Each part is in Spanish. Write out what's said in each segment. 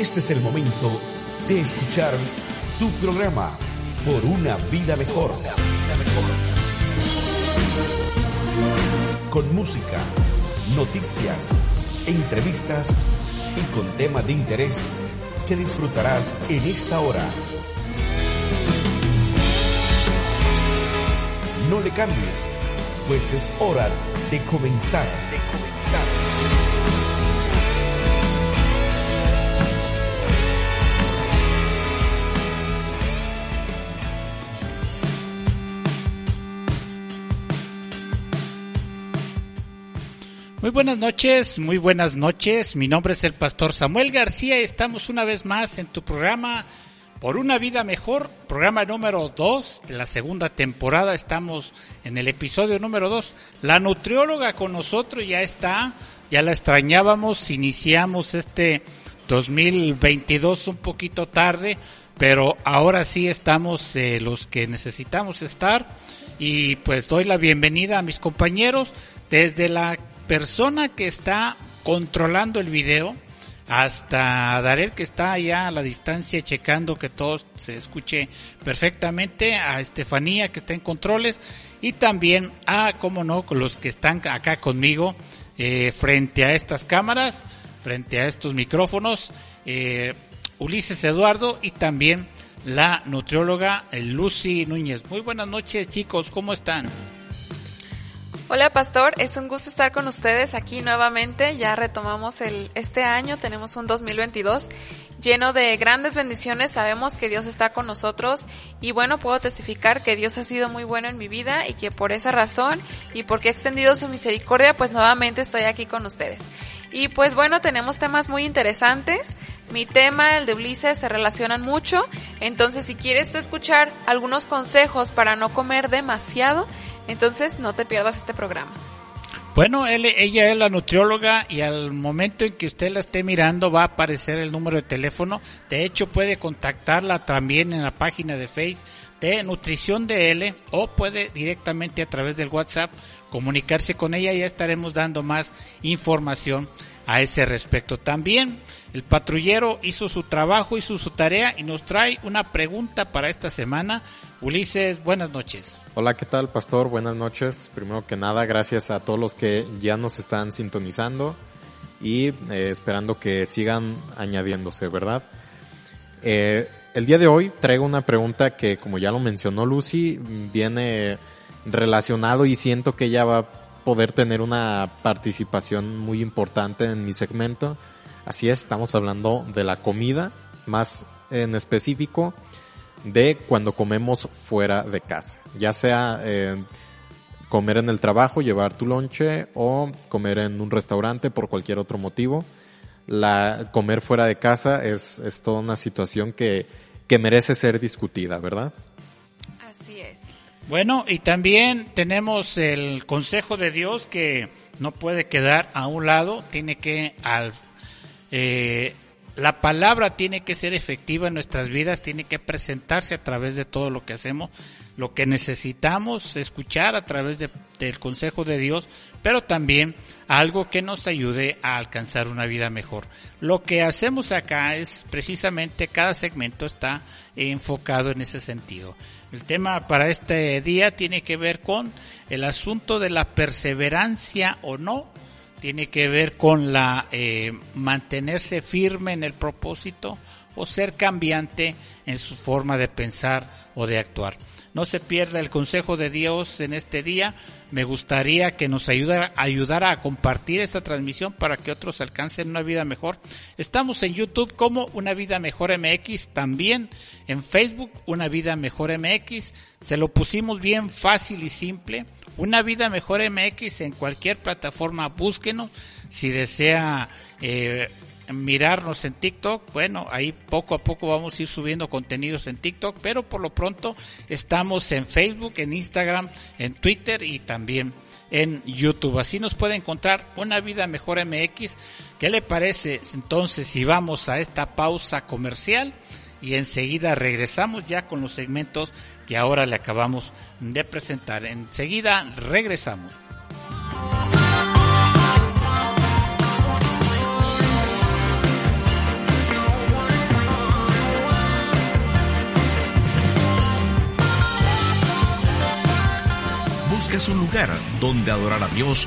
Este es el momento de escuchar tu programa Por una vida mejor. Con música, noticias, entrevistas y con temas de interés que disfrutarás en esta hora. No le cambies, pues es hora de comenzar. Muy buenas noches, muy buenas noches. Mi nombre es el pastor Samuel García y estamos una vez más en tu programa Por una vida mejor, programa número 2 de la segunda temporada. Estamos en el episodio número 2. La nutrióloga con nosotros ya está, ya la extrañábamos, iniciamos este 2022 un poquito tarde, pero ahora sí estamos eh, los que necesitamos estar y pues doy la bienvenida a mis compañeros desde la persona que está controlando el video hasta Darel que está allá a la distancia checando que todo se escuche perfectamente, a Estefanía que está en controles y también a, como no, los que están acá conmigo eh, frente a estas cámaras, frente a estos micrófonos, eh, Ulises Eduardo y también la nutrióloga eh, Lucy Núñez. Muy buenas noches chicos, ¿cómo están? Hola Pastor, es un gusto estar con ustedes aquí nuevamente. Ya retomamos el, este año, tenemos un 2022 lleno de grandes bendiciones. Sabemos que Dios está con nosotros y bueno, puedo testificar que Dios ha sido muy bueno en mi vida y que por esa razón y porque ha extendido su misericordia, pues nuevamente estoy aquí con ustedes. Y pues bueno, tenemos temas muy interesantes. Mi tema, el de Ulises, se relacionan mucho. Entonces, si quieres tú escuchar algunos consejos para no comer demasiado, entonces, no te pierdas este programa. Bueno, ella es la nutrióloga y al momento en que usted la esté mirando va a aparecer el número de teléfono. De hecho, puede contactarla también en la página de Facebook de Nutrición de L o puede directamente a través del WhatsApp comunicarse con ella. Ya estaremos dando más información a ese respecto. También el patrullero hizo su trabajo, hizo su tarea y nos trae una pregunta para esta semana. Ulises, buenas noches. Hola, ¿qué tal, Pastor? Buenas noches. Primero que nada, gracias a todos los que ya nos están sintonizando y eh, esperando que sigan añadiéndose, ¿verdad? Eh, el día de hoy traigo una pregunta que, como ya lo mencionó Lucy, viene relacionado y siento que ella va a poder tener una participación muy importante en mi segmento. Así es, estamos hablando de la comida, más en específico de cuando comemos fuera de casa, ya sea eh, comer en el trabajo, llevar tu lonche o comer en un restaurante por cualquier otro motivo. La comer fuera de casa es, es toda una situación que, que merece ser discutida, ¿verdad? Así es. Bueno, y también tenemos el consejo de Dios que no puede quedar a un lado, tiene que al eh, la palabra tiene que ser efectiva en nuestras vidas, tiene que presentarse a través de todo lo que hacemos, lo que necesitamos escuchar a través del consejo de Dios, pero también algo que nos ayude a alcanzar una vida mejor. Lo que hacemos acá es precisamente cada segmento está enfocado en ese sentido. El tema para este día tiene que ver con el asunto de la perseverancia o no tiene que ver con la eh, mantenerse firme en el propósito o ser cambiante en su forma de pensar o de actuar. No se pierda el consejo de Dios en este día. Me gustaría que nos ayudara, ayudara a compartir esta transmisión para que otros alcancen una vida mejor. Estamos en YouTube como Una Vida Mejor MX, también en Facebook Una Vida Mejor MX. Se lo pusimos bien fácil y simple una vida mejor MX en cualquier plataforma, búsquenos. Si desea eh, mirarnos en TikTok, bueno, ahí poco a poco vamos a ir subiendo contenidos en TikTok, pero por lo pronto estamos en Facebook, en Instagram, en Twitter y también en YouTube. Así nos puede encontrar una vida mejor MX. ¿Qué le parece entonces si vamos a esta pausa comercial? y enseguida regresamos ya con los segmentos que ahora le acabamos de presentar. Enseguida regresamos. Buscas un lugar donde adorar a Dios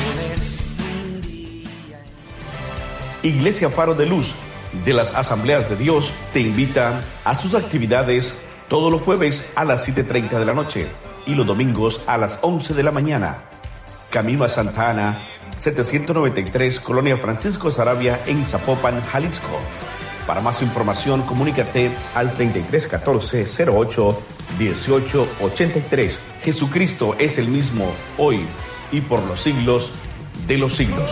Iglesia Faro de Luz de las Asambleas de Dios te invita a sus actividades todos los jueves a las 7.30 de la noche y los domingos a las 11 de la mañana. Camino a Santa Ana, 793, Colonia Francisco Sarabia en Zapopan, Jalisco. Para más información, comunícate al 3314 08 1883. Jesucristo es el mismo hoy y por los siglos de los siglos.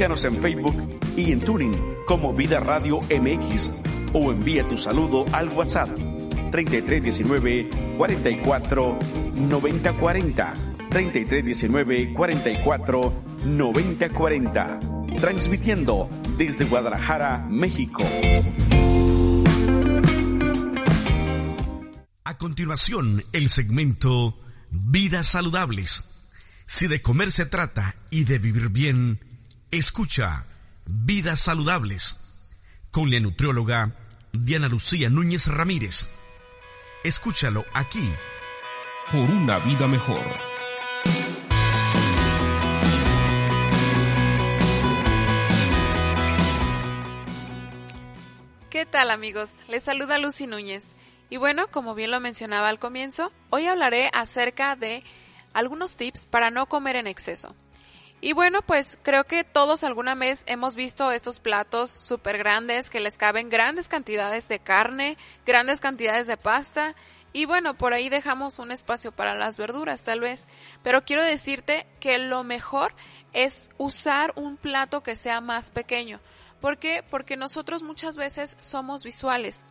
Búscanos en Facebook y en Tuning como Vida Radio MX o envía tu saludo al WhatsApp 3319 44 90 40 3319 44 90 40 transmitiendo desde Guadalajara, México. A continuación, el segmento Vidas Saludables. Si de comer se trata y de vivir bien, escucha Vidas Saludables con la nutrióloga Diana Lucía Núñez Ramírez. Escúchalo aquí. Por una vida mejor. ¿Qué tal amigos? Les saluda Lucy Núñez. Y bueno, como bien lo mencionaba al comienzo, hoy hablaré acerca de algunos tips para no comer en exceso. Y bueno, pues creo que todos alguna vez hemos visto estos platos súper grandes que les caben grandes cantidades de carne, grandes cantidades de pasta y bueno, por ahí dejamos un espacio para las verduras tal vez. Pero quiero decirte que lo mejor es usar un plato que sea más pequeño. ¿Por qué? Porque nosotros muchas veces somos visuales.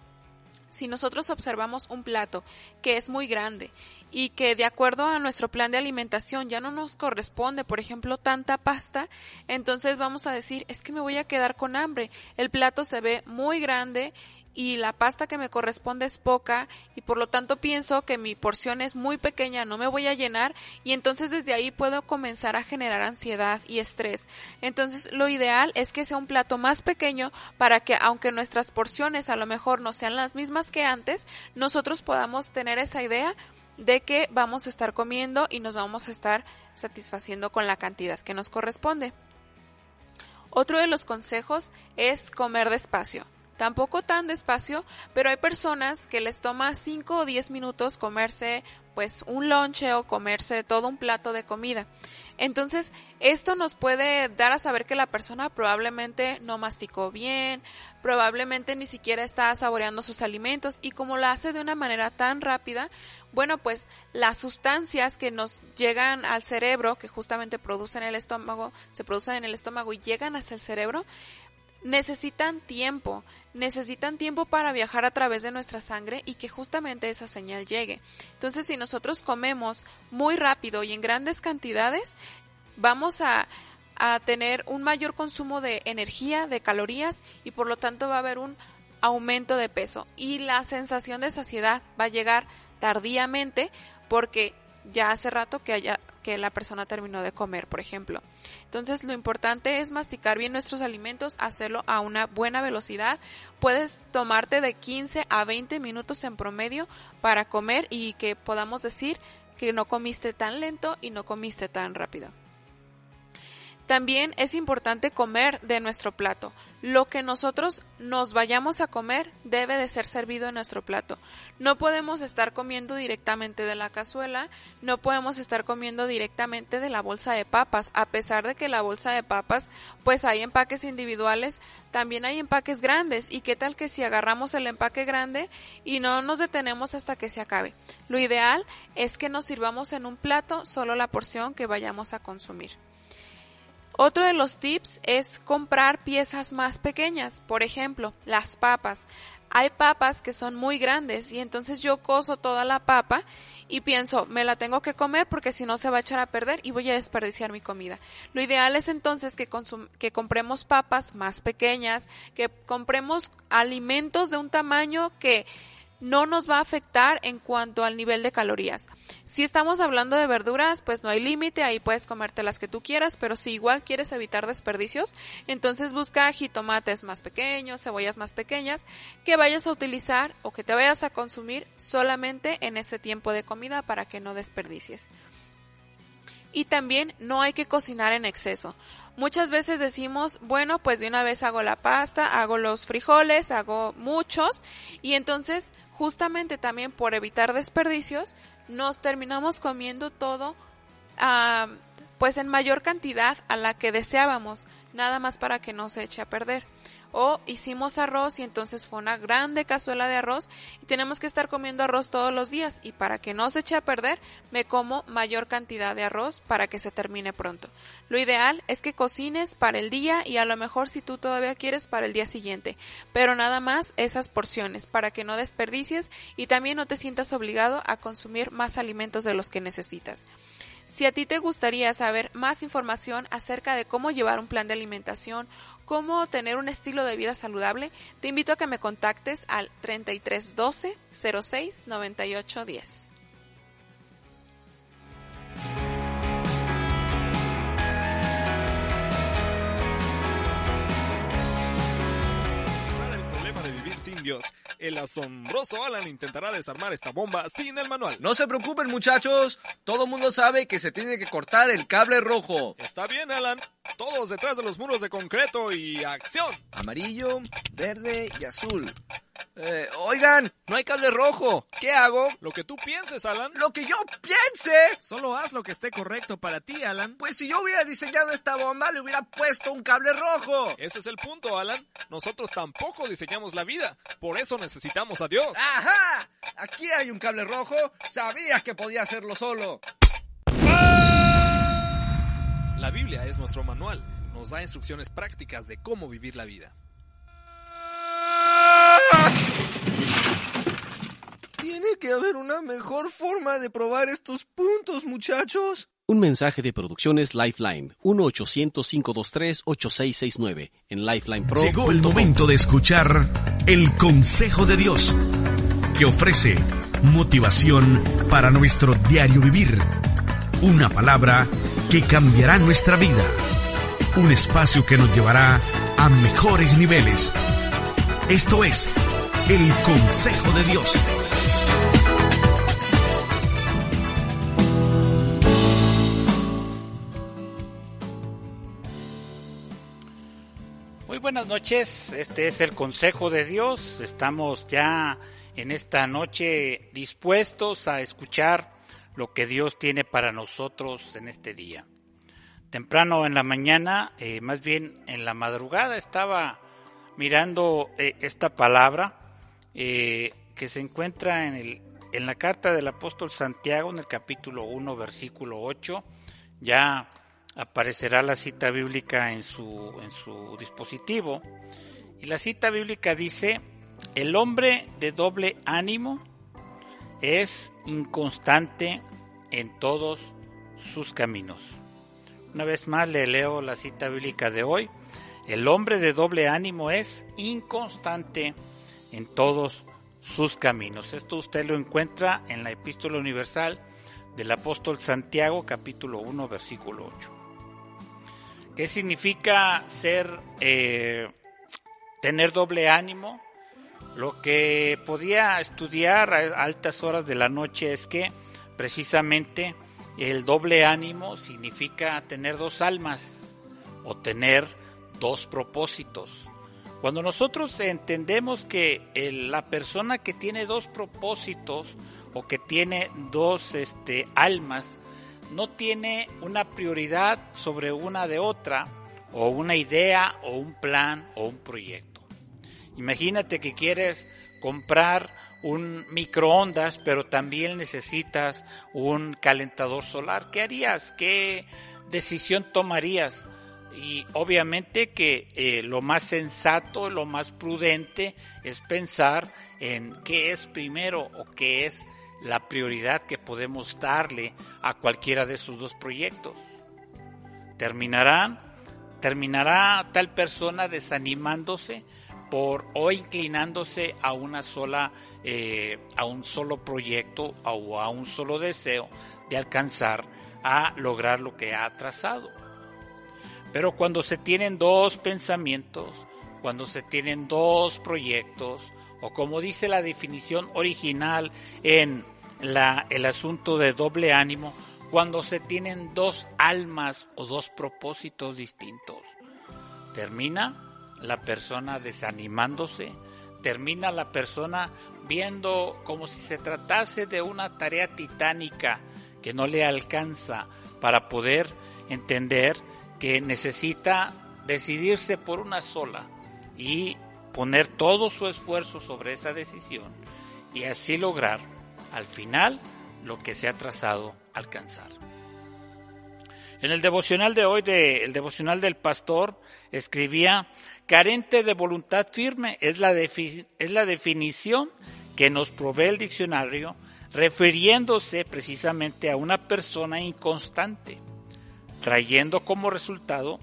Si nosotros observamos un plato que es muy grande y que de acuerdo a nuestro plan de alimentación ya no nos corresponde, por ejemplo, tanta pasta, entonces vamos a decir, es que me voy a quedar con hambre. El plato se ve muy grande y la pasta que me corresponde es poca y por lo tanto pienso que mi porción es muy pequeña, no me voy a llenar y entonces desde ahí puedo comenzar a generar ansiedad y estrés. Entonces lo ideal es que sea un plato más pequeño para que aunque nuestras porciones a lo mejor no sean las mismas que antes, nosotros podamos tener esa idea de que vamos a estar comiendo y nos vamos a estar satisfaciendo con la cantidad que nos corresponde. Otro de los consejos es comer despacio tampoco tan despacio, pero hay personas que les toma 5 o 10 minutos comerse pues un lonche o comerse todo un plato de comida. Entonces, esto nos puede dar a saber que la persona probablemente no masticó bien, probablemente ni siquiera está saboreando sus alimentos y como lo hace de una manera tan rápida, bueno, pues las sustancias que nos llegan al cerebro, que justamente producen el estómago, se producen en el estómago y llegan hacia el cerebro, necesitan tiempo, necesitan tiempo para viajar a través de nuestra sangre y que justamente esa señal llegue. Entonces, si nosotros comemos muy rápido y en grandes cantidades, vamos a, a tener un mayor consumo de energía, de calorías y por lo tanto va a haber un aumento de peso y la sensación de saciedad va a llegar tardíamente porque ya hace rato que haya que la persona terminó de comer, por ejemplo. Entonces, lo importante es masticar bien nuestros alimentos, hacerlo a una buena velocidad. Puedes tomarte de 15 a 20 minutos en promedio para comer y que podamos decir que no comiste tan lento y no comiste tan rápido. También es importante comer de nuestro plato. lo que nosotros nos vayamos a comer debe de ser servido en nuestro plato. No podemos estar comiendo directamente de la cazuela, no podemos estar comiendo directamente de la bolsa de papas, a pesar de que la bolsa de papas pues hay empaques individuales, también hay empaques grandes y qué tal que si agarramos el empaque grande y no nos detenemos hasta que se acabe. Lo ideal es que nos sirvamos en un plato solo la porción que vayamos a consumir. Otro de los tips es comprar piezas más pequeñas, por ejemplo, las papas. Hay papas que son muy grandes y entonces yo coso toda la papa y pienso, me la tengo que comer porque si no se va a echar a perder y voy a desperdiciar mi comida. Lo ideal es entonces que, que compremos papas más pequeñas, que compremos alimentos de un tamaño que no nos va a afectar en cuanto al nivel de calorías. Si estamos hablando de verduras, pues no hay límite, ahí puedes comerte las que tú quieras, pero si igual quieres evitar desperdicios, entonces busca jitomates más pequeños, cebollas más pequeñas, que vayas a utilizar o que te vayas a consumir solamente en ese tiempo de comida para que no desperdicies. Y también no hay que cocinar en exceso. Muchas veces decimos, bueno, pues de una vez hago la pasta, hago los frijoles, hago muchos, y entonces justamente también por evitar desperdicios, nos terminamos comiendo todo ah, pues en mayor cantidad a la que deseábamos, nada más para que no se eche a perder. O hicimos arroz y entonces fue una grande cazuela de arroz y tenemos que estar comiendo arroz todos los días y para que no se eche a perder me como mayor cantidad de arroz para que se termine pronto. Lo ideal es que cocines para el día y a lo mejor si tú todavía quieres para el día siguiente, pero nada más esas porciones para que no desperdicies y también no te sientas obligado a consumir más alimentos de los que necesitas. Si a ti te gustaría saber más información acerca de cómo llevar un plan de alimentación, cómo tener un estilo de vida saludable, te invito a que me contactes al 3312 06 98 10. El asombroso Alan intentará desarmar esta bomba sin el manual. No se preocupen muchachos, todo mundo sabe que se tiene que cortar el cable rojo. Está bien Alan, todos detrás de los muros de concreto y acción. Amarillo, verde y azul. Eh, oigan, no hay cable rojo. ¿Qué hago? Lo que tú pienses, Alan. Lo que yo piense. Solo haz lo que esté correcto para ti, Alan. Pues si yo hubiera diseñado esta bomba, le hubiera puesto un cable rojo. Ese es el punto, Alan. Nosotros tampoco diseñamos la vida. Por eso necesitamos a Dios. ¡Ajá! Aquí hay un cable rojo. Sabías que podía hacerlo solo. La Biblia es nuestro manual. Nos da instrucciones prácticas de cómo vivir la vida. Tiene que haber una mejor forma de probar estos puntos, muchachos. Un mensaje de producciones Lifeline, 1-800-523-8669, en Lifeline Pro. Llegó el momento de escuchar el consejo de Dios, que ofrece motivación para nuestro diario vivir. Una palabra que cambiará nuestra vida. Un espacio que nos llevará a mejores niveles. Esto es el consejo de Dios. Muy buenas noches, este es el Consejo de Dios. Estamos ya en esta noche dispuestos a escuchar lo que Dios tiene para nosotros en este día. Temprano en la mañana, eh, más bien en la madrugada, estaba mirando eh, esta palabra eh, que se encuentra en, el, en la carta del apóstol Santiago, en el capítulo 1, versículo 8. Ya aparecerá la cita bíblica en su, en su dispositivo. Y la cita bíblica dice, el hombre de doble ánimo es inconstante en todos sus caminos. Una vez más le leo la cita bíblica de hoy. El hombre de doble ánimo es inconstante en todos sus caminos. Esto usted lo encuentra en la epístola universal del apóstol Santiago capítulo 1 versículo 8. ¿Qué significa ser, eh, tener doble ánimo? Lo que podía estudiar a altas horas de la noche es que precisamente el doble ánimo significa tener dos almas o tener dos propósitos. Cuando nosotros entendemos que la persona que tiene dos propósitos o que tiene dos este, almas, no tiene una prioridad sobre una de otra, o una idea, o un plan, o un proyecto. Imagínate que quieres comprar un microondas, pero también necesitas un calentador solar. ¿Qué harías? ¿Qué decisión tomarías? Y obviamente que eh, lo más sensato, lo más prudente es pensar en qué es primero o qué es la prioridad que podemos darle a cualquiera de esos dos proyectos. Terminarán, terminará tal persona desanimándose por o inclinándose a una sola, eh, a un solo proyecto o a un solo deseo de alcanzar a lograr lo que ha trazado. Pero cuando se tienen dos pensamientos, cuando se tienen dos proyectos, o como dice la definición original en la, el asunto de doble ánimo, cuando se tienen dos almas o dos propósitos distintos, termina la persona desanimándose, termina la persona viendo como si se tratase de una tarea titánica que no le alcanza para poder entender que necesita decidirse por una sola y poner todo su esfuerzo sobre esa decisión y así lograr al final lo que se ha trazado alcanzar. En el devocional de hoy, de, el devocional del pastor, escribía, carente de voluntad firme es la, definición que nos provee el diccionario, refiriéndose precisamente a una persona inconstante, trayendo como resultado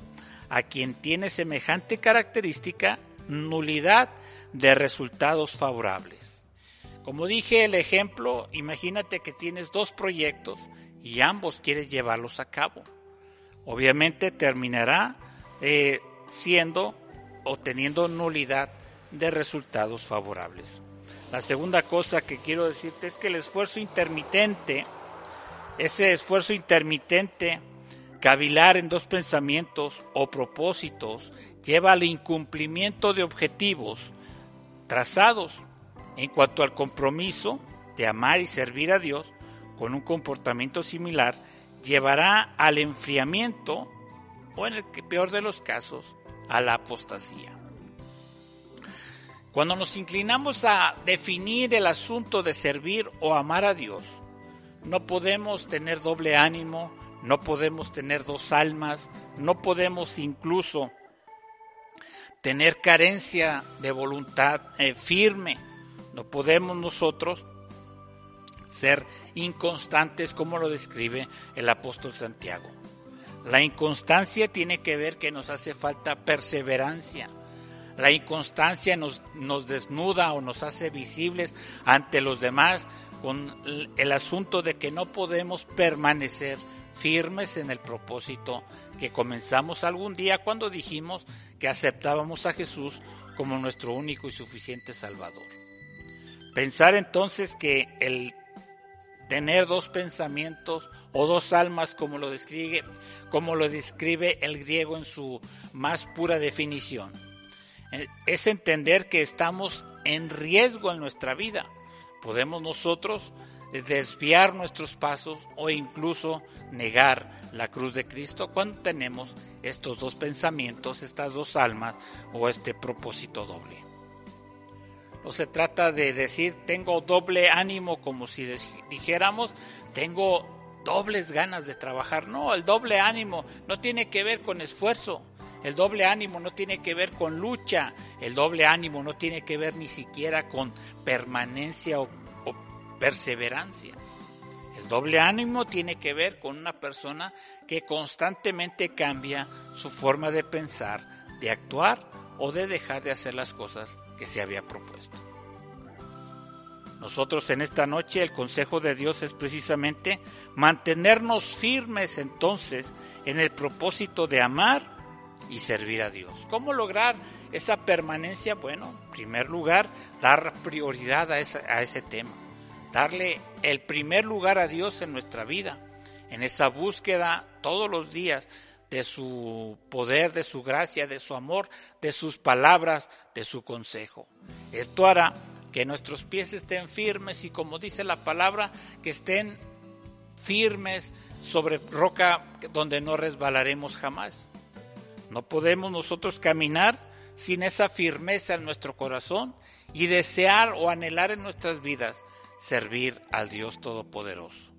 a quien tiene semejante característica nulidad de resultados favorables. Como dije el ejemplo, imagínate que tienes dos proyectos y ambos quieres llevarlos a cabo. Obviamente terminará eh, siendo o teniendo nulidad de resultados favorables. La segunda cosa que quiero decirte es que el esfuerzo intermitente, ese esfuerzo intermitente, cavilar en dos pensamientos o propósitos, lleva al incumplimiento de objetivos trazados en cuanto al compromiso de amar y servir a Dios con un comportamiento similar, llevará al enfriamiento o en el peor de los casos, a la apostasía. Cuando nos inclinamos a definir el asunto de servir o amar a Dios, no podemos tener doble ánimo, no podemos tener dos almas, no podemos incluso tener carencia de voluntad eh, firme, no podemos nosotros ser inconstantes como lo describe el apóstol Santiago. La inconstancia tiene que ver que nos hace falta perseverancia. La inconstancia nos, nos desnuda o nos hace visibles ante los demás con el- asunto de que no podemos permanecer firmes en el propósito que comenzamos algún día cuando dijimos que aceptábamos a Jesús como nuestro único y suficiente Salvador. Pensar entonces que el tener dos pensamientos o dos almas como lo describe como lo describe el griego en su más pura definición eh, es entender que estamos en riesgo en nuestra vida podemos nosotros desviar nuestros pasos o incluso negar la cruz de Cristo cuando tenemos estos dos pensamientos, estas dos almas o este propósito doble. No se trata de decir tengo doble ánimo como si dijéramos tengo dobles ganas de trabajar. No, el doble ánimo no tiene que ver con esfuerzo. El doble ánimo no tiene que ver con lucha. El doble ánimo no tiene que ver ni siquiera con permanencia o, o perseverancia. El doble ánimo tiene que ver con una persona que constantemente cambia su forma de pensar, de actuar o de dejar de hacer las cosas que se había propuesto. Nosotros en esta noche el consejo de Dios es precisamente mantenernos firmes entonces en el propósito de amar y servir a Dios. ¿Cómo lograr esa permanencia? Bueno, en primer lugar, dar prioridad a, a ese tema, darle el primer lugar a Dios en nuestra vida, en esa búsqueda todos los días de su poder, de su gracia, de su amor, de sus palabras, de su consejo. Esto hará que nuestros pies estén firmes y como dice la palabra, que estén firmes sobre roca donde no resbalaremos jamás. No podemos nosotros caminar sin esa firmeza en nuestro corazón y desear o anhelar en nuestras vidas servir al Dios Todopoderoso.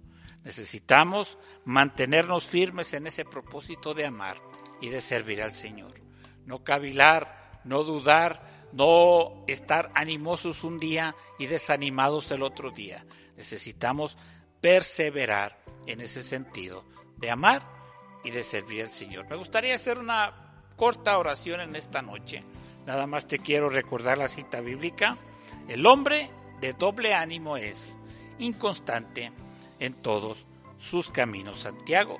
Necesitamos mantenernos firmes en ese propósito de amar y de servir al Señor. No cavilar, no dudar, no estar animosos un día y desanimados el otro día. Necesitamos perseverar en ese sentido de amar y de servir al Señor. Me gustaría hacer una corta oración en esta noche. Nada más te quiero recordar la cita bíblica. El hombre de doble ánimo es inconstante en todos sus caminos. Santiago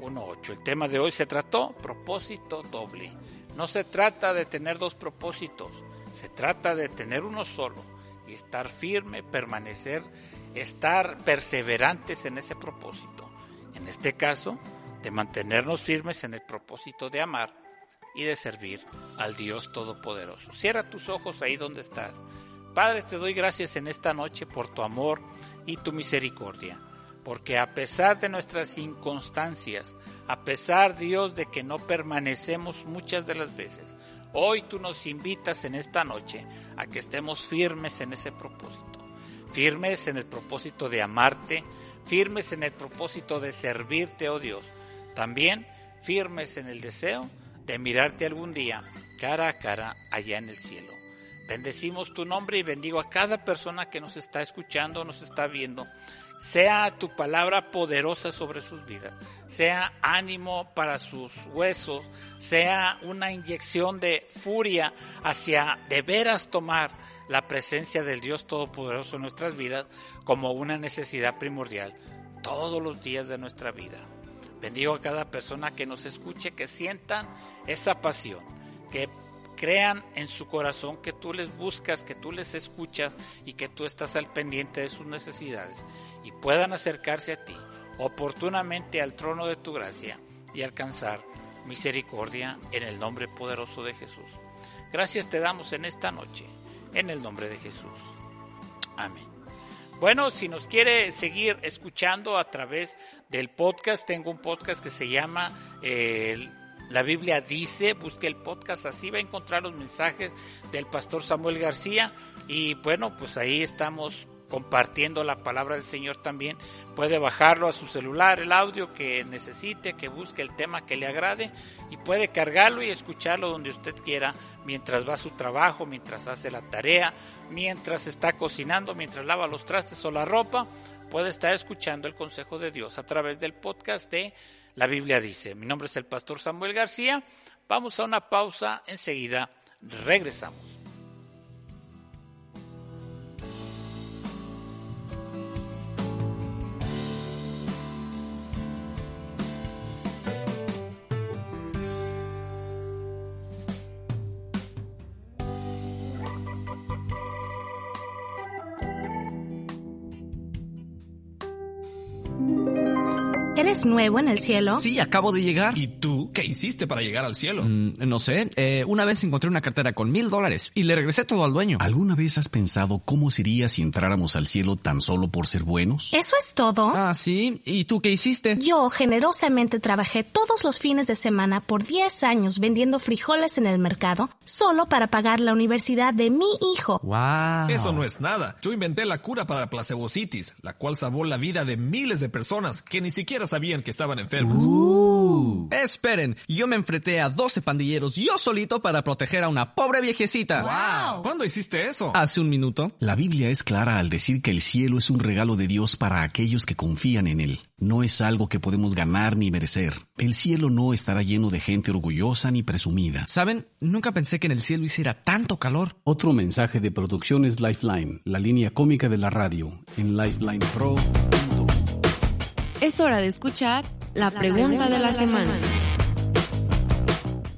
1.8. El tema de hoy se trató propósito doble. No se trata de tener dos propósitos, se trata de tener uno solo y estar firme, permanecer, estar perseverantes en ese propósito. En este caso, de mantenernos firmes en el propósito de amar y de servir al Dios Todopoderoso. Cierra tus ojos ahí donde estás. Padre, te doy gracias en esta noche por tu amor y tu misericordia, porque a pesar de nuestras inconstancias, a pesar, Dios, de que no permanecemos muchas de las veces, hoy tú nos invitas en esta noche a que estemos firmes en ese propósito, firmes en el propósito de amarte, firmes en el propósito de servirte, oh Dios, también firmes en el deseo de mirarte algún día cara a cara allá en el cielo. Bendecimos tu nombre y bendigo a cada persona que nos está escuchando, nos está viendo. Sea tu palabra poderosa sobre sus vidas, sea ánimo para sus huesos, sea una inyección de furia hacia de veras tomar la presencia del Dios Todopoderoso en nuestras vidas como una necesidad primordial todos los días de nuestra vida. Bendigo a cada persona que nos escuche, que sientan esa pasión, que crean en su corazón que tú les buscas, que tú les escuchas y que tú estás al pendiente de sus necesidades y puedan acercarse a ti oportunamente al trono de tu gracia y alcanzar misericordia en el nombre poderoso de Jesús. Gracias te damos en esta noche, en el nombre de Jesús. Amén. Bueno, si nos quiere seguir escuchando a través del podcast, tengo un podcast que se llama eh, La Biblia dice, busque el podcast así, va a encontrar los mensajes del pastor Samuel García y bueno, pues ahí estamos compartiendo la palabra del Señor también. Puede bajarlo a su celular, el audio que necesite, que busque el tema que le agrade y puede cargarlo y escucharlo donde usted quiera, mientras va a su trabajo, mientras hace la tarea, mientras está cocinando, mientras lava los trastes o la ropa. Puede estar escuchando el consejo de Dios a través del podcast de La Biblia dice. Mi nombre es el pastor Samuel García. Vamos a una pausa, enseguida regresamos. ¿Eres nuevo en el cielo? Sí, acabo de llegar. ¿Y tú qué hiciste para llegar al cielo? Mm, no sé. Eh, una vez encontré una cartera con mil dólares y le regresé todo al dueño. ¿Alguna vez has pensado cómo sería si entráramos al cielo tan solo por ser buenos? ¿Eso es todo? Ah, sí. ¿Y tú qué hiciste? Yo generosamente trabajé todos los fines de semana por 10 años vendiendo frijoles en el mercado solo para pagar la universidad de mi hijo. ¡Wow! Eso no es nada. Yo inventé la cura para la placebocitis, la cual salvó la vida de miles de personas que ni siquiera sabían que estaban enfermos. Uh. Esperen, yo me enfrenté a 12 pandilleros yo solito para proteger a una pobre viejecita. Wow. ¿Cuándo hiciste eso? Hace un minuto. La Biblia es clara al decir que el cielo es un regalo de Dios para aquellos que confían en él. No es algo que podemos ganar ni merecer. El cielo no estará lleno de gente orgullosa ni presumida. ¿Saben? Nunca pensé que en el cielo hiciera tanto calor. Otro mensaje de Producciones Lifeline, la línea cómica de la radio, en Lifeline Pro. Es hora de escuchar la, pregunta, de, la, semana. semana.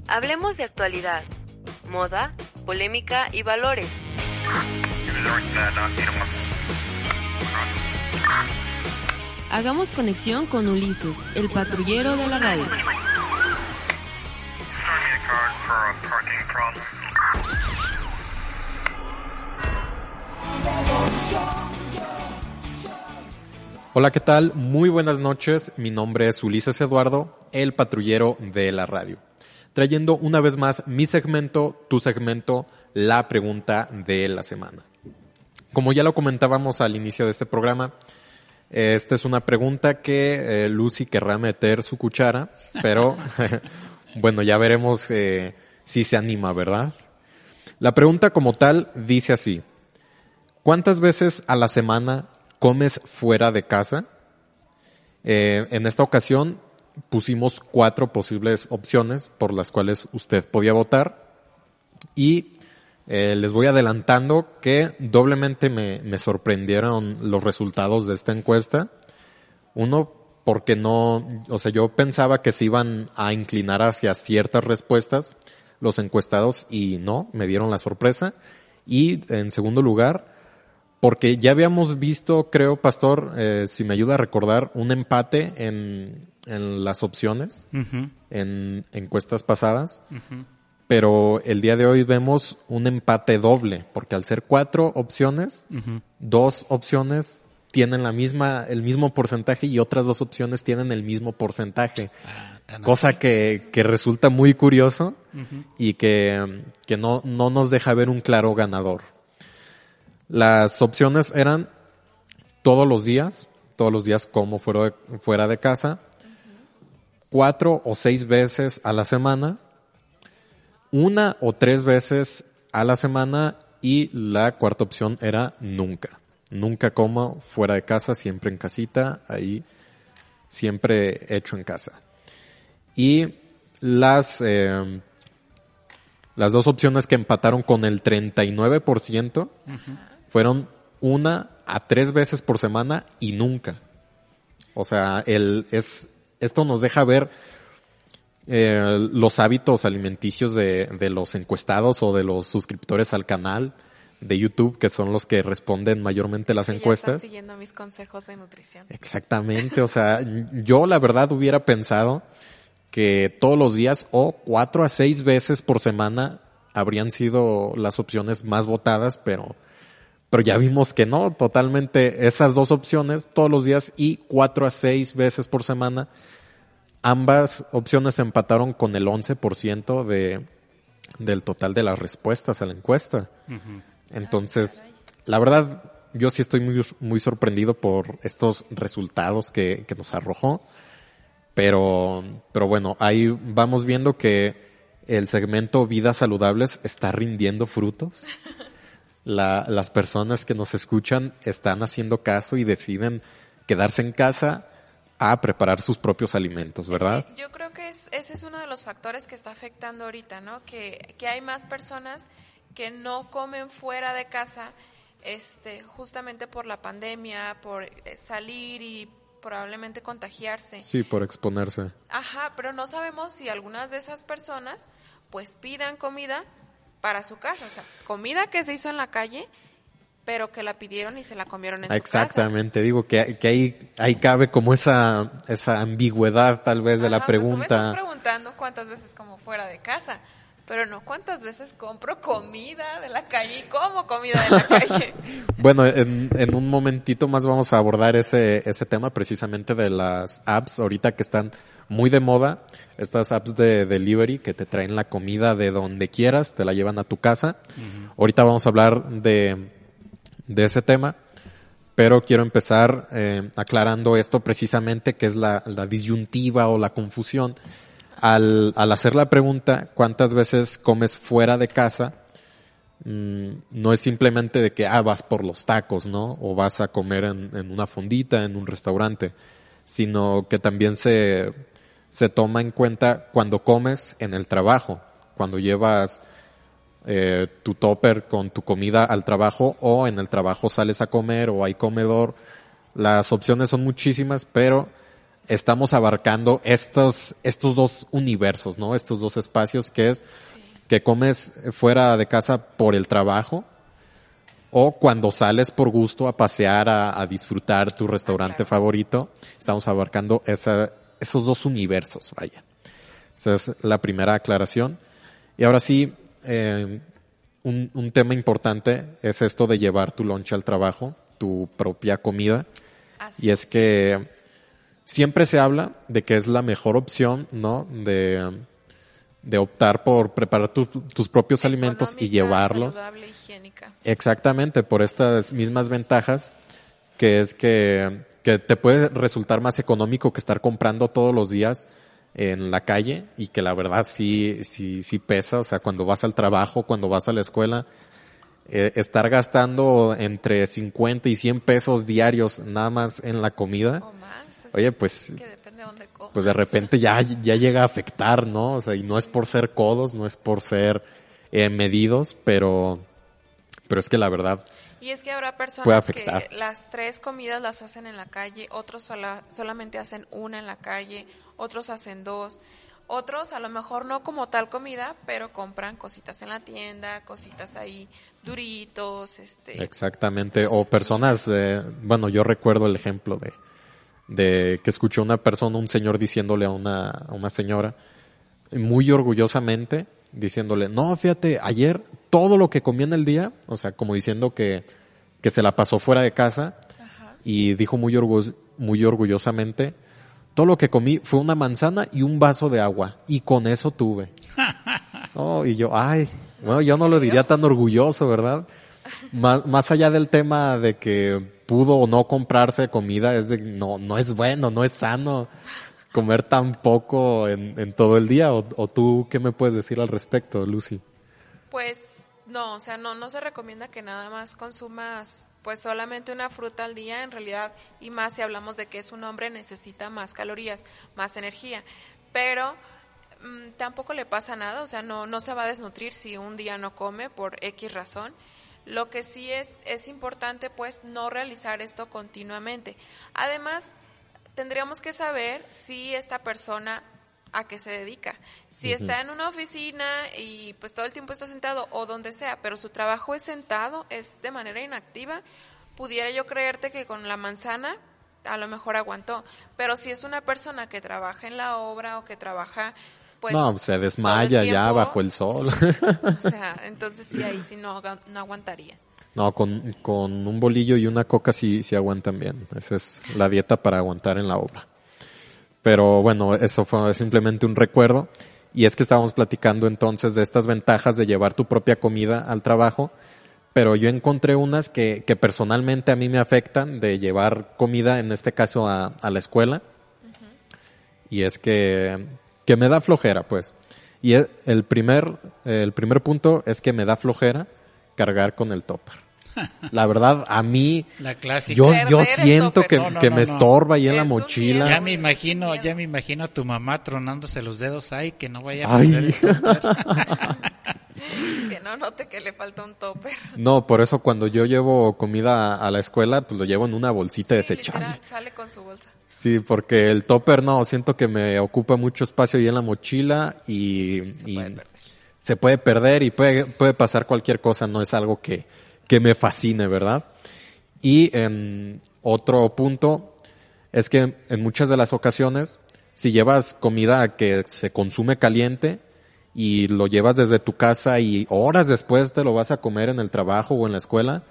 Hablemos de actualidad, moda, polémica y valores. Hagamos conexión con Ulises, el patrullero de la radio. Hola, ¿qué tal? Muy buenas noches. Mi nombre es Ulises Eduardo, el patrullero de la radio. Trayendo una vez más mi segmento, tu segmento, la pregunta de la semana. Como ya lo comentábamos al inicio de este programa, esta es una pregunta que eh, Lucy querrá meter su cuchara, pero bueno, ya veremos eh, si se anima, ¿verdad? La pregunta como tal dice así. ¿Cuántas veces a la semana comes fuera de casa? Eh, en esta ocasión pusimos cuatro posibles opciones por las cuales usted podía votar y eh, les voy adelantando que doblemente me, me, sorprendieron los resultados de esta encuesta. Uno, porque no, o sea, yo pensaba que se iban a inclinar hacia ciertas respuestas los encuestados y no, me dieron la sorpresa. Y en segundo lugar, porque ya habíamos visto, creo, Pastor, eh, si me ayuda a recordar, un empate en, en las opciones, uh -huh. en encuestas pasadas. Uh -huh pero el día de hoy vemos un empate doble, porque al ser cuatro opciones, uh -huh. dos opciones tienen la misma, el mismo porcentaje y otras dos opciones tienen el mismo porcentaje. Ah, cosa que, que, resulta muy curioso y que, que no, no nos deja ver un claro ganador. Las opciones eran todos los días, todos los días como fuera de, fuera de casa, cuatro o seis veces a la semana, una o tres veces a la semana y la cuarta opción era nunca. Nunca como fuera de casa, siempre en casita, ahí siempre hecho en casa. Y las, eh, las dos opciones que empataron con el 39% uh. Fueron una a tres veces por semana y nunca. O sea, el, es, esto nos deja ver eh, los hábitos alimenticios de, de, los encuestados o de los suscriptores al canal de YouTube, que son los que responden mayormente las que encuestas. Siguiendo mis consejos de nutrición. Exactamente, o sea, yo la verdad hubiera pensado que todos los días o cuatro a seis veces por semana habrían sido las opciones más votadas, pero pero ya vimos que no, totalmente esas dos opciones todos los días y cuatro a seis veces por semana ambas opciones empataron con el 11% de, del total de las respuestas a la encuesta. Uh -huh. Entonces, la verdad, yo sí estoy muy, muy sorprendido por estos resultados que, que nos arrojó. Pero, pero bueno, ahí vamos viendo que el segmento Vidas Saludables está rindiendo frutos. La, las personas que nos escuchan están haciendo caso y deciden quedarse en casa a preparar sus propios alimentos, ¿verdad? Yo creo que es, ese es uno de los factores que está afectando ahorita, ¿no? Que, que hay más personas que no comen fuera de casa, este, justamente por la pandemia, por salir y probablemente contagiarse. Sí, por exponerse. Ajá, pero no sabemos si algunas de esas personas pues pidan comida para su casa, o sea, comida que se hizo en la calle pero que la pidieron y se la comieron en Exactamente, digo que, que ahí, ahí cabe como esa, esa ambigüedad tal vez de Ajá, la pregunta. O sea, tú me estás preguntando cuántas veces como fuera de casa, pero no cuántas veces compro comida de la calle y como comida de la calle. bueno, en, en un momentito más vamos a abordar ese, ese tema precisamente de las apps ahorita que están muy de moda, estas apps de delivery que te traen la comida de donde quieras, te la llevan a tu casa. Uh -huh. Ahorita vamos a hablar de de ese tema, pero quiero empezar eh, aclarando esto precisamente, que es la, la disyuntiva o la confusión. Al, al, hacer la pregunta, ¿cuántas veces comes fuera de casa? Mm, no es simplemente de que, ah, vas por los tacos, ¿no? O vas a comer en, en una fondita, en un restaurante, sino que también se, se toma en cuenta cuando comes en el trabajo, cuando llevas eh, tu topper con tu comida al trabajo o en el trabajo sales a comer o hay comedor. Las opciones son muchísimas, pero estamos abarcando estos, estos dos universos, ¿no? Estos dos espacios que es que comes fuera de casa por el trabajo o cuando sales por gusto a pasear, a, a disfrutar tu restaurante claro. favorito. Estamos abarcando esa, esos dos universos, vaya. Esa es la primera aclaración. Y ahora sí, eh, un, un tema importante es esto de llevar tu lonche al trabajo, tu propia comida. Y es que siempre se habla de que es la mejor opción, ¿no? De, de optar por preparar tu- tus propios alimentos y llevarlos. saludable, higiénica. Exactamente, por estas mismas ventajas, que es que, que te puede resultar más económico que estar comprando todos los días en la calle y que la verdad sí, sí, sí pesa, o sea, cuando vas al trabajo, cuando vas a la escuela, eh, estar gastando entre 50 y 100 pesos diarios nada más en la comida, oye, pues, pues de repente ya, ya llega a afectar, ¿no? O sea, y no es por ser codos, no es por ser eh, medidos, pero, pero es que la verdad, Y es que habrá personas que las tres comidas las hacen en la calle, otros sola- solamente hacen una en la calle, otros hacen dos, otros a lo mejor no como tal comida, pero compran cositas en la tienda, cositas ahí, duritos, este, Exactamente, o personas, eh, bueno, yo recuerdo el ejemplo de, de que escuchó una persona, un señor diciéndole a una, a una señora, muy orgullosamente, diciéndole, no, fíjate, ayer todo lo que comí en el día, o sea, como diciendo que, que se la pasó fuera de casa, y dijo muy, muy orgullosamente, todo lo que comí fue una manzana y un vaso de agua, y con eso tuve. Oh, y yo, ay, bueno, yo no lo diría tan orgulloso, ¿verdad? Más, más allá del tema de que pudo o no comprarse comida, es de, no, no es bueno, no es sano comer tan poco en, en todo el día. O, tú, ¿qué me puedes decir al respecto, Lucy? Pues no, o sea, no, no se recomienda que nada más consumas pues solamente una fruta al día en realidad y más si hablamos de que es un hombre necesita más calorías, más energía, pero mm, tampoco le pasa nada, o sea, no, no se va a desnutrir si un día no come por X razón. Lo que sí es, es importante pues no realizar esto continuamente. Además, tendríamos que saber si esta persona a qué se dedica. Si está en una oficina y pues todo el tiempo está sentado o donde sea, pero su trabajo es sentado, es de manera inactiva, pudiera yo creerte que con la manzana a lo mejor aguantó. Pero si es una persona que trabaja en la obra o que trabaja pues no, se desmaya ya bajo el sol. o sea, entonces sí ahí sí no, no aguantaría. no, con, con un bolillo y una coca sí, sí aguantan bien. Esa es la dieta para aguantar en la obra. Pero bueno, eso fue simplemente un recuerdo. Y es que estábamos platicando entonces de estas ventajas de llevar tu propia comida al trabajo. Pero yo encontré unas que, que personalmente a mí me afectan de llevar comida, en este caso a, a la escuela. Y es que, que me da flojera, pues. Y e- el primer, el primer punto es que me da flojera cargar con el topper. La verdad, a mí, La clásica. yo, yo Perder siento que, No, no, que no, me no. estorba ahí en la mochila. Ya me imagino, ya me imagino a tu mamá tronándose los dedos, ay, que no vaya a Ay. perder el topper. Que no note que le falta un topper. No, por eso cuando yo llevo comida a, a la escuela, pues lo llevo en una bolsita desechable. Literal, sale con su bolsa. Sí, porque el topper no, siento que me ocupa mucho espacio ahí en la mochila y, y se puede perder y puede, puede pasar cualquier cosa, no es algo que, que me fascine, ¿verdad? Y en otro punto es que en muchas de las ocasiones, si llevas comida que se consume caliente y lo llevas desde tu casa y horas después te lo vas a comer en el trabajo o en la escuela,